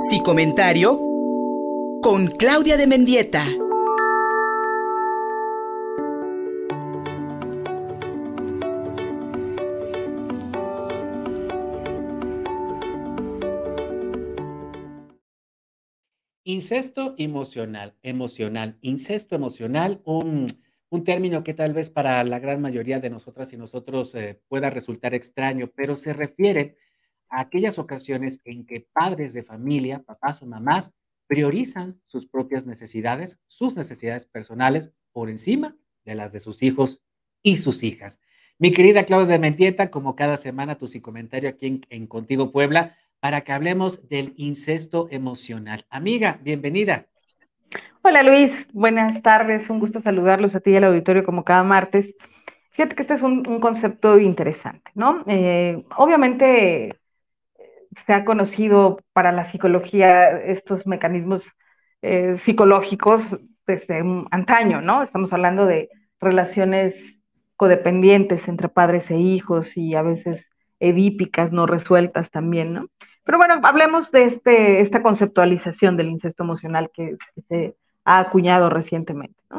Si comentario con Claudia de Mendieta. Incesto emocional, emocional, incesto emocional, un, un, término que tal vez para la gran mayoría de nosotras y nosotros eh, pueda resultar extraño, pero se refiere a aquellas ocasiones en que padres de familia, papás o mamás, priorizan sus propias necesidades, sus necesidades personales por encima de las de sus hijos y sus hijas. Mi querida Claudia de Mendieta, como cada semana, tu comentario aquí en, en Contigo Puebla, para que hablemos del incesto emocional. Amiga, bienvenida. Hola Luis, buenas tardes, un gusto saludarlos a ti y al auditorio como cada martes. Fíjate que este es un, concepto interesante, ¿no? Eh, obviamente se ha conocido para la psicología estos mecanismos eh, psicológicos desde antaño, ¿no? Estamos hablando de relaciones codependientes entre padres e hijos y a veces edípicas no resueltas también, ¿no? Pero bueno, hablemos de este, esta conceptualización del incesto emocional que, se ha acuñado recientemente. ¿no?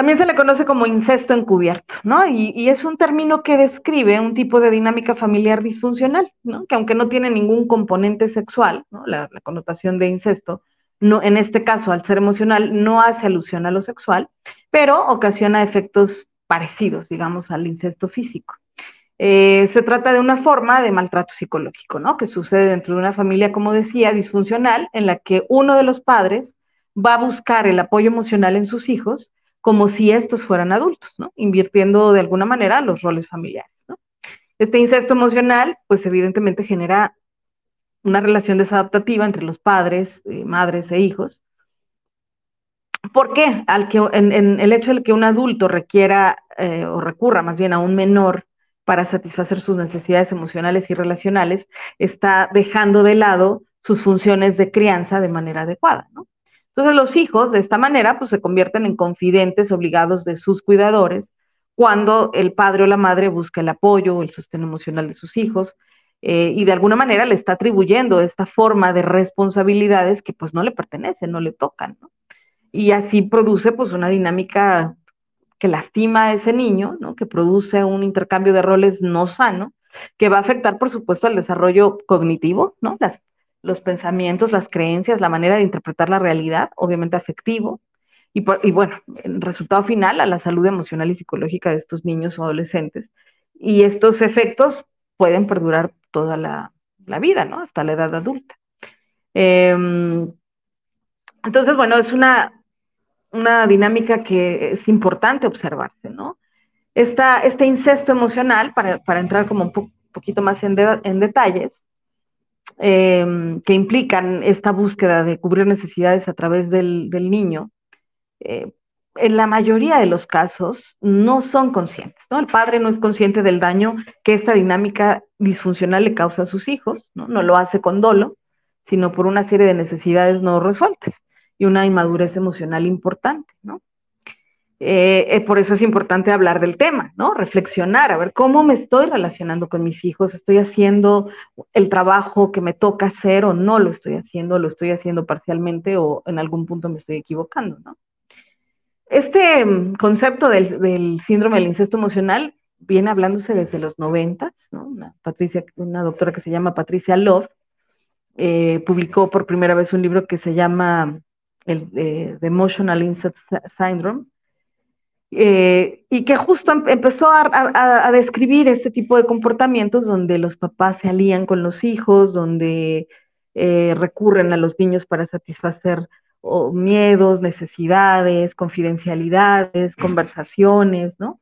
También se le conoce como incesto encubierto, ¿no? Y, es un término que describe un tipo de dinámica familiar disfuncional, ¿no? Que aunque no tiene ningún componente sexual, ¿no? la, la, connotación de incesto, no, en este caso, al ser emocional, no hace alusión a lo sexual, pero ocasiona efectos parecidos, digamos, al incesto físico. Eh, se trata de una forma de maltrato psicológico, ¿no? Que sucede dentro de una familia, como decía, disfuncional, en la que uno de los padres va a buscar el apoyo emocional en sus hijos como si estos fueran adultos, ¿no? Invirtiendo de alguna manera los roles familiares, ¿no? Este incesto emocional, pues evidentemente genera una relación desadaptativa entre los padres, eh, madres e hijos. ¿Por qué? Al que, en, el hecho de que un adulto requiera eh, o recurra más bien a un menor para satisfacer sus necesidades emocionales y relacionales, está dejando de lado sus funciones de crianza de manera adecuada, ¿no? Entonces los hijos de esta manera pues se convierten en confidentes obligados de sus cuidadores cuando el padre o la madre busca el apoyo o el sostén emocional de sus hijos eh, y de alguna manera le está atribuyendo esta forma de responsabilidades que pues no le pertenecen, no le tocan, ¿no? Y así produce pues una dinámica que lastima a ese niño, ¿no? que produce un intercambio de roles no sano, que va a afectar, por supuesto, al desarrollo cognitivo, ¿no? Los pensamientos, las creencias, la manera de interpretar la realidad, obviamente afectivo, y, bueno, el resultado final a la salud emocional y psicológica de estos niños o adolescentes. Y estos efectos pueden perdurar toda la, la vida, ¿no? Hasta la edad adulta. Em, entonces, bueno, es una, una dinámica que es importante observarse, ¿no? este incesto emocional, para, entrar como un poquito más en, detalles, em, que implican esta búsqueda de cubrir necesidades a través del, niño, eh, en la mayoría de los casos no son conscientes, ¿no? El padre no es consciente del daño que esta dinámica disfuncional le causa a sus hijos, ¿no? No lo hace con dolo, sino por una serie de necesidades no resueltas y una inmadurez emocional importante, ¿no? Eh, eh, por eso es importante hablar del tema, ¿no? Reflexionar, a ver cómo me estoy relacionando con mis hijos, estoy haciendo el trabajo que me toca hacer o no lo estoy haciendo, lo estoy haciendo parcialmente o en algún punto me estoy equivocando, ¿no? Este mm, concepto del, síndrome del incesto emocional viene hablándose desde los noventas, ¿no? Una, Patricia, una doctora que se llama Patricia Love eh, publicó por primera vez un libro que se llama el eh, Emotional Incest Syndrome, eh, y que justo em, empezó a, describir este tipo de comportamientos donde los papás se alían con los hijos, donde eh, recurren a los niños para satisfacer miedos, necesidades, confidencialidades, conversaciones, ¿no?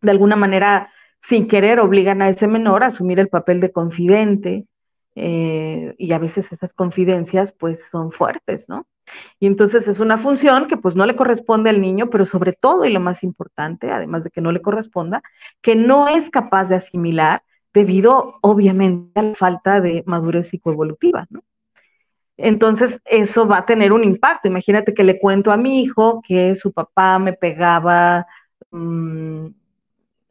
De alguna manera, sin querer, obligan a ese menor a asumir el papel de confidente, y a veces esas confidencias pues son fuertes, ¿no? Y entonces es una función que pues no le corresponde al niño, pero sobre todo y lo más importante, además de que no le corresponda, que no es capaz de asimilar debido obviamente a la falta de madurez psicoevolutiva, ¿no? Entonces, eso va a tener un impacto. Imagínate que le cuento a mi hijo que su papá me pegaba mm,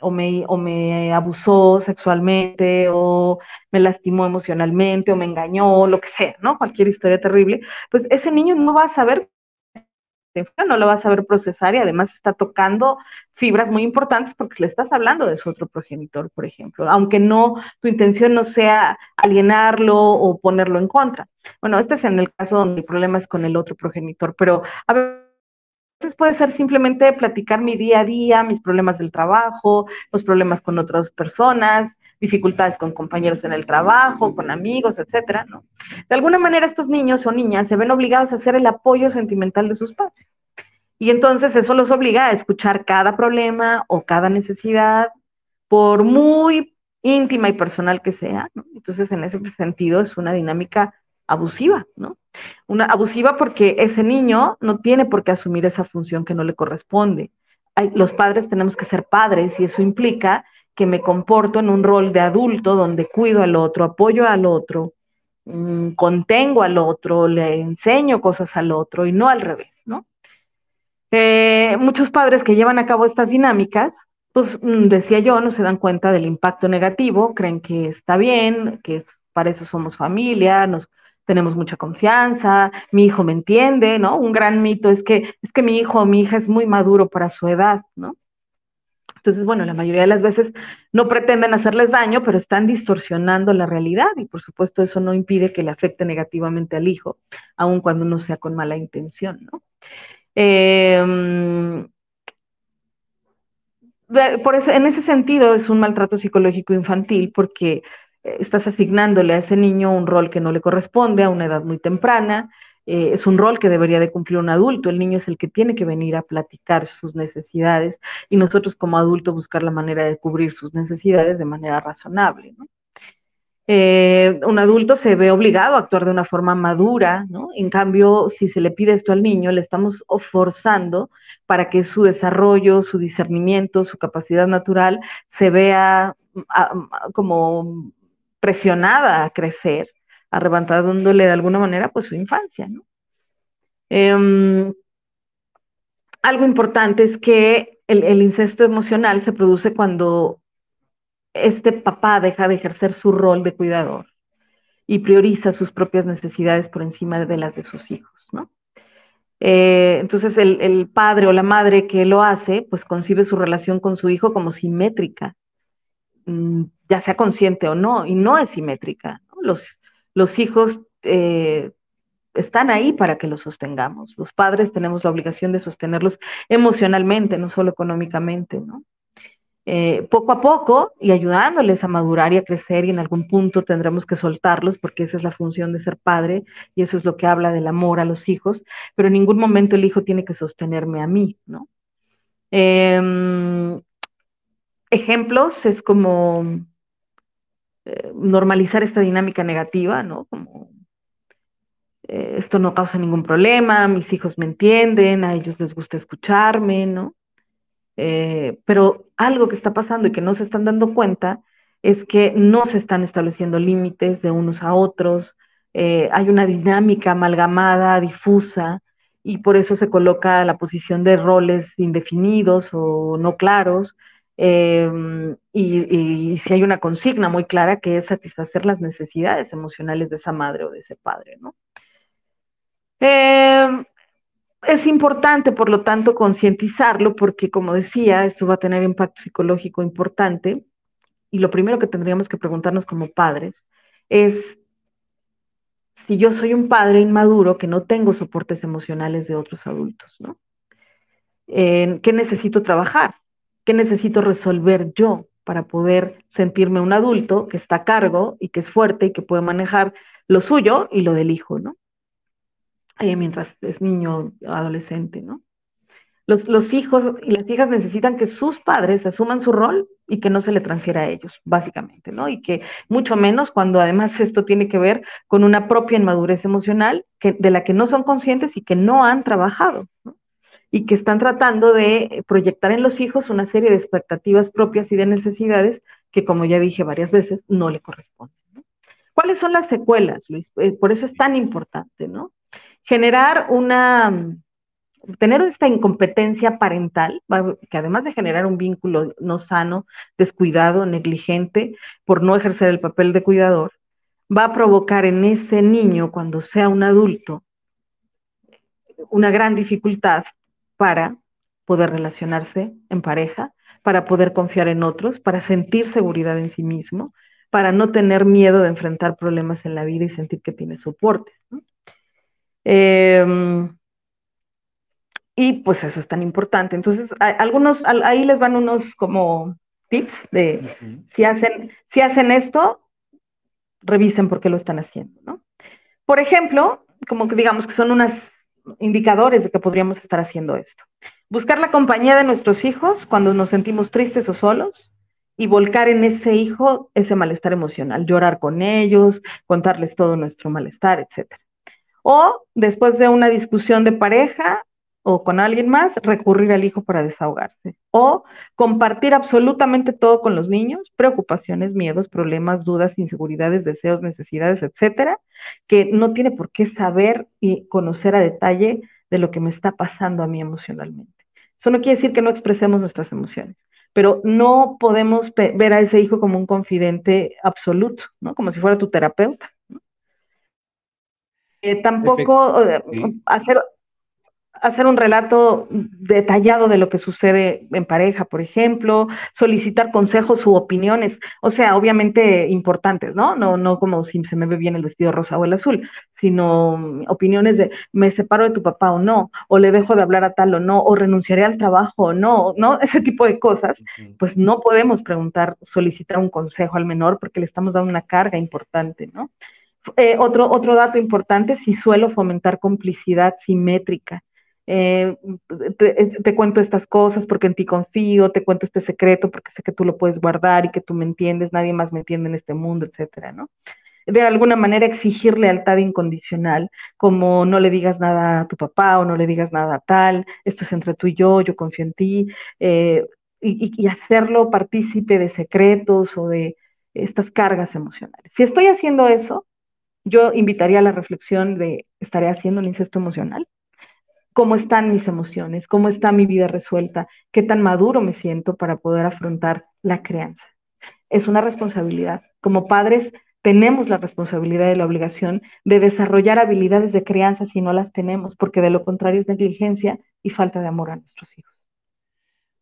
o me, o me abusó sexualmente, o me lastimó emocionalmente, o me engañó, lo que sea, ¿no? Cualquier historia terrible, pues ese niño no va a saber no lo va a saber procesar y además está tocando fibras muy importantes porque le estás hablando de su otro progenitor, por ejemplo, aunque no, tu intención no sea alienarlo o ponerlo en contra. Bueno, este es en el caso donde el problema es con el otro progenitor, pero a veces puede ser simplemente platicar mi día a día, mis problemas del trabajo, los problemas con otras personas, dificultades con compañeros en el trabajo, con amigos, etcétera, ¿no? De alguna manera estos niños o niñas se ven obligados a hacer el apoyo sentimental de sus padres. Y entonces eso los obliga a escuchar cada problema o cada necesidad, por muy íntima y personal que sea, ¿no? Entonces, en ese sentido, es una dinámica abusiva, ¿no? Una abusiva porque ese niño no tiene por qué asumir esa función que no le corresponde. los padres tenemos que ser padres y eso implica que me comporto en un rol de adulto donde cuido al otro, apoyo al otro, mm, contengo al otro, le enseño cosas al otro y no al revés, ¿no? Eh, muchos padres que llevan a cabo estas dinámicas, pues mm, decía yo, no se dan cuenta del impacto negativo, creen que está bien, que para eso somos familia, nos tenemos mucha confianza, mi hijo me entiende, ¿no? Un gran mito es que es que mi hijo o mi hija es muy maduro para su edad, ¿no? Entonces, bueno, la mayoría de las veces no pretenden hacerles daño, pero están distorsionando la realidad y por supuesto eso no impide que le afecte negativamente al hijo, aun cuando no sea con mala intención, ¿no? Em, por en ese sentido es un maltrato psicológico infantil porque estás asignándole a ese niño un rol que no le corresponde a una edad muy temprana, eh, es un rol que debería de cumplir un adulto, el niño es el que tiene que venir a platicar sus necesidades y nosotros como adultos buscar la manera de cubrir sus necesidades de manera razonable. Eh, un adulto se ve obligado a actuar de una forma madura, ¿no? En cambio, si se le pide esto al niño, le estamos forzando para que su desarrollo, su discernimiento, su capacidad natural se vea mm, como presionada a crecer, arrebatándole de alguna manera pues su infancia, ¿no? Em, algo importante es que el, incesto emocional se produce cuando este papá deja de ejercer su rol de cuidador y prioriza sus propias necesidades por encima de las de sus hijos, ¿no? Eh, entonces el, el, padre o la madre que lo hace, pues concibe su relación con su hijo como simétrica, mm, ya sea consciente o no, y no es simétrica. Los, los hijos eh, están ahí para que los sostengamos. Los padres tenemos la obligación de sostenerlos emocionalmente, no solo económicamente, ¿no? Eh, poco a poco y ayudándoles a madurar y a crecer y en algún punto tendremos que soltarlos porque esa es la función de ser padre y eso es lo que habla del amor a los hijos, pero en ningún momento el hijo tiene que sostenerme a mí, ¿no? Em, ejemplos es como eh, normalizar esta dinámica negativa, ¿no? Como eh, esto no causa ningún problema, mis hijos me entienden, a ellos les gusta escucharme, ¿no? Eh, pero algo que está pasando y que no se están dando cuenta es que no se están estableciendo límites de unos a otros, hay una dinámica amalgamada, difusa, y por eso se coloca la posición de roles indefinidos o no claros, Em, y, si hay una consigna muy clara que es satisfacer las necesidades emocionales de esa madre o de ese padre, ¿no? Em, es importante, por lo tanto, concientizarlo porque, como decía, esto va a tener impacto psicológico importante y lo primero que tendríamos que preguntarnos como padres es si yo soy un padre inmaduro que no tengo soportes emocionales de otros adultos, ¿no? ¿En qué necesito trabajar? ¿Qué necesito resolver yo para poder sentirme un adulto que está a cargo y que es fuerte y que puede manejar lo suyo y lo del hijo, ¿no? Eh, mientras es niño, adolescente, ¿no? Los, hijos y las hijas necesitan que sus padres asuman su rol y que no se le transfiera a ellos, básicamente, ¿no? Y que mucho menos cuando además esto tiene que ver con una propia inmadurez emocional que, de la que no son conscientes y que no han trabajado, ¿no? Y que están tratando de proyectar en los hijos una serie de expectativas propias y de necesidades que, como ya dije varias veces, no le corresponden. ¿Cuáles son las secuelas, Luis? Eh, por eso es tan importante, ¿no? Generar una, tener esta incompetencia parental, que además de generar un vínculo no sano, descuidado, negligente, por no ejercer el papel de cuidador, va a provocar en ese niño, cuando sea un adulto, una gran dificultad para poder relacionarse en pareja, para poder confiar en otros, para sentir seguridad en sí mismo, para no tener miedo de enfrentar problemas en la vida y sentir que tiene soportes. Em, y pues eso es tan importante. Entonces, algunos, ahí les van unos como tips de si hacen, si hacen esto, revisen por qué lo están haciendo, ¿no? Por ejemplo, como que digamos que son unos indicadores de que podríamos estar haciendo esto. Buscar la compañía de nuestros hijos cuando nos sentimos tristes o solos y volcar en ese hijo ese malestar emocional, llorar con ellos, contarles todo nuestro malestar, etc. O después de una discusión de pareja, o con alguien más, recurrir al hijo para desahogarse. O compartir absolutamente todo con los niños, preocupaciones, miedos, problemas, dudas, inseguridades, deseos, necesidades, etcétera, que no tiene por qué saber y conocer a detalle de lo que me está pasando a mí emocionalmente. Eso no quiere decir que no expresemos nuestras emociones, pero no podemos ver a ese hijo como un confidente absoluto, ¿no? Como si fuera tu terapeuta. Eh, tampoco eh, hacer, hacer un relato detallado de lo que sucede en pareja, por ejemplo, solicitar consejos u opiniones, o sea, obviamente importantes, ¿no? No, no como si se me ve bien el vestido rosa o el azul, sino opiniones de me separo de tu papá o no, o le dejo de hablar a tal o no, o renunciaré al trabajo o no, ¿no? Ese tipo de cosas, pues no podemos preguntar, solicitar un consejo al menor porque le estamos dando una carga importante, ¿no? Eh, otro, otro dato importante, si suelo fomentar complicidad simétrica, eh, te, cuento estas cosas porque en ti confío, te cuento este secreto porque sé que tú lo puedes guardar y que tú me entiendes, nadie más me entiende en este mundo, etcétera, ¿no? De alguna manera exigir lealtad incondicional, como no le digas nada a tu papá o no le digas nada a tal, esto es entre tú y yo, yo confío en ti, eh, y, y hacerlo partícipe de secretos o de estas cargas emocionales. Si estoy haciendo eso, yo invitaría a la reflexión de, ¿estaré haciendo un incesto emocional? Cómo están mis emociones, cómo está mi vida resuelta, qué tan maduro me siento para poder afrontar la crianza. Es una responsabilidad. Como padres tenemos la responsabilidad y la obligación de desarrollar habilidades de crianza si no las tenemos, porque de lo contrario es negligencia y falta de amor a nuestros hijos.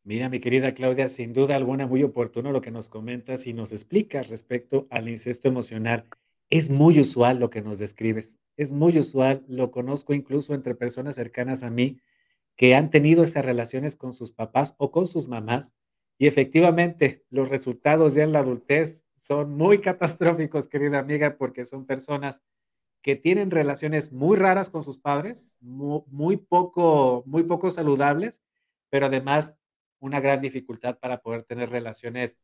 Mira, mi querida Claudia, sin duda alguna muy oportuno lo que nos comentas y nos explicas respecto al incesto emocional. Es muy usual lo que nos describes, es muy usual, lo conozco incluso entre personas cercanas a mí que han tenido esas relaciones con sus papás o con sus mamás y efectivamente los resultados ya en la adultez son muy catastróficos, querida amiga, porque son personas que tienen relaciones muy raras con sus padres, muy, poco, muy poco saludables, pero además una gran dificultad para poder tener relaciones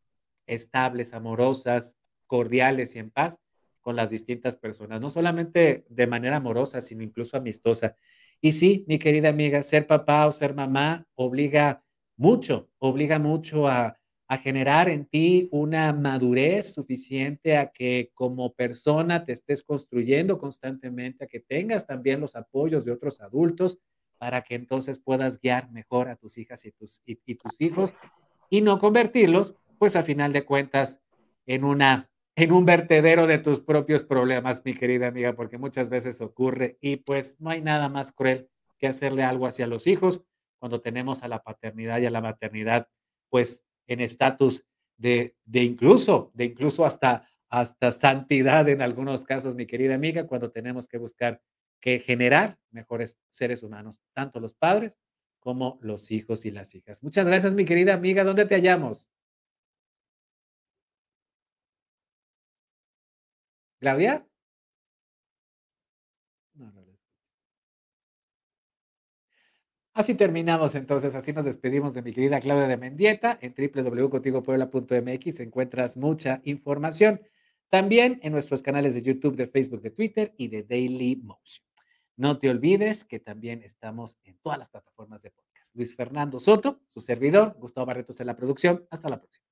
estables, amorosas, cordiales y en paz con las distintas personas, no solamente de manera amorosa, sino incluso amistosa. Y sí, mi querida amiga, ser papá o ser mamá obliga mucho, obliga mucho a, generar en ti una madurez suficiente a que como persona te estés construyendo constantemente, a que tengas también los apoyos de otros adultos para que entonces puedas guiar mejor a tus hijas y tus, y tus hijos y no convertirlos, pues a final de cuentas, en una en un vertedero de tus propios problemas, mi querida amiga, porque muchas veces ocurre y pues no hay nada más cruel que hacerle algo hacia los hijos cuando tenemos a la paternidad y a la maternidad pues en estatus de, de incluso, de incluso hasta, hasta santidad en algunos casos, mi querida amiga, cuando tenemos que buscar que generar mejores seres humanos, tanto los padres como los hijos y las hijas. Muchas gracias, mi querida amiga. ¿Dónde te hallamos? ¿Claudia? Así terminamos entonces, así nos despedimos de mi querida Claudia de Mendieta. En www.contigopuebla.mx encuentras mucha información. También en nuestros canales de YouTube, de Facebook, de Twitter y de Daily Motion. No te olvides que también estamos en todas las plataformas de podcast. Luis Fernando Soto, su servidor, Gustavo Barretos en la producción. Hasta la próxima.